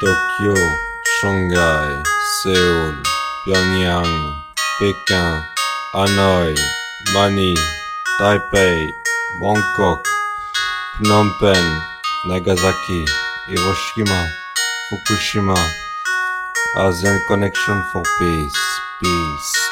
Tokyo, Shanghai, Seoul, Pyongyang, Pékin, Hanoï, Mani, Taipei, Bangkok, Phnom Penh, Nagasaki, Hiroshima, Fukushima. ASEAN Connection for Peace, Peace.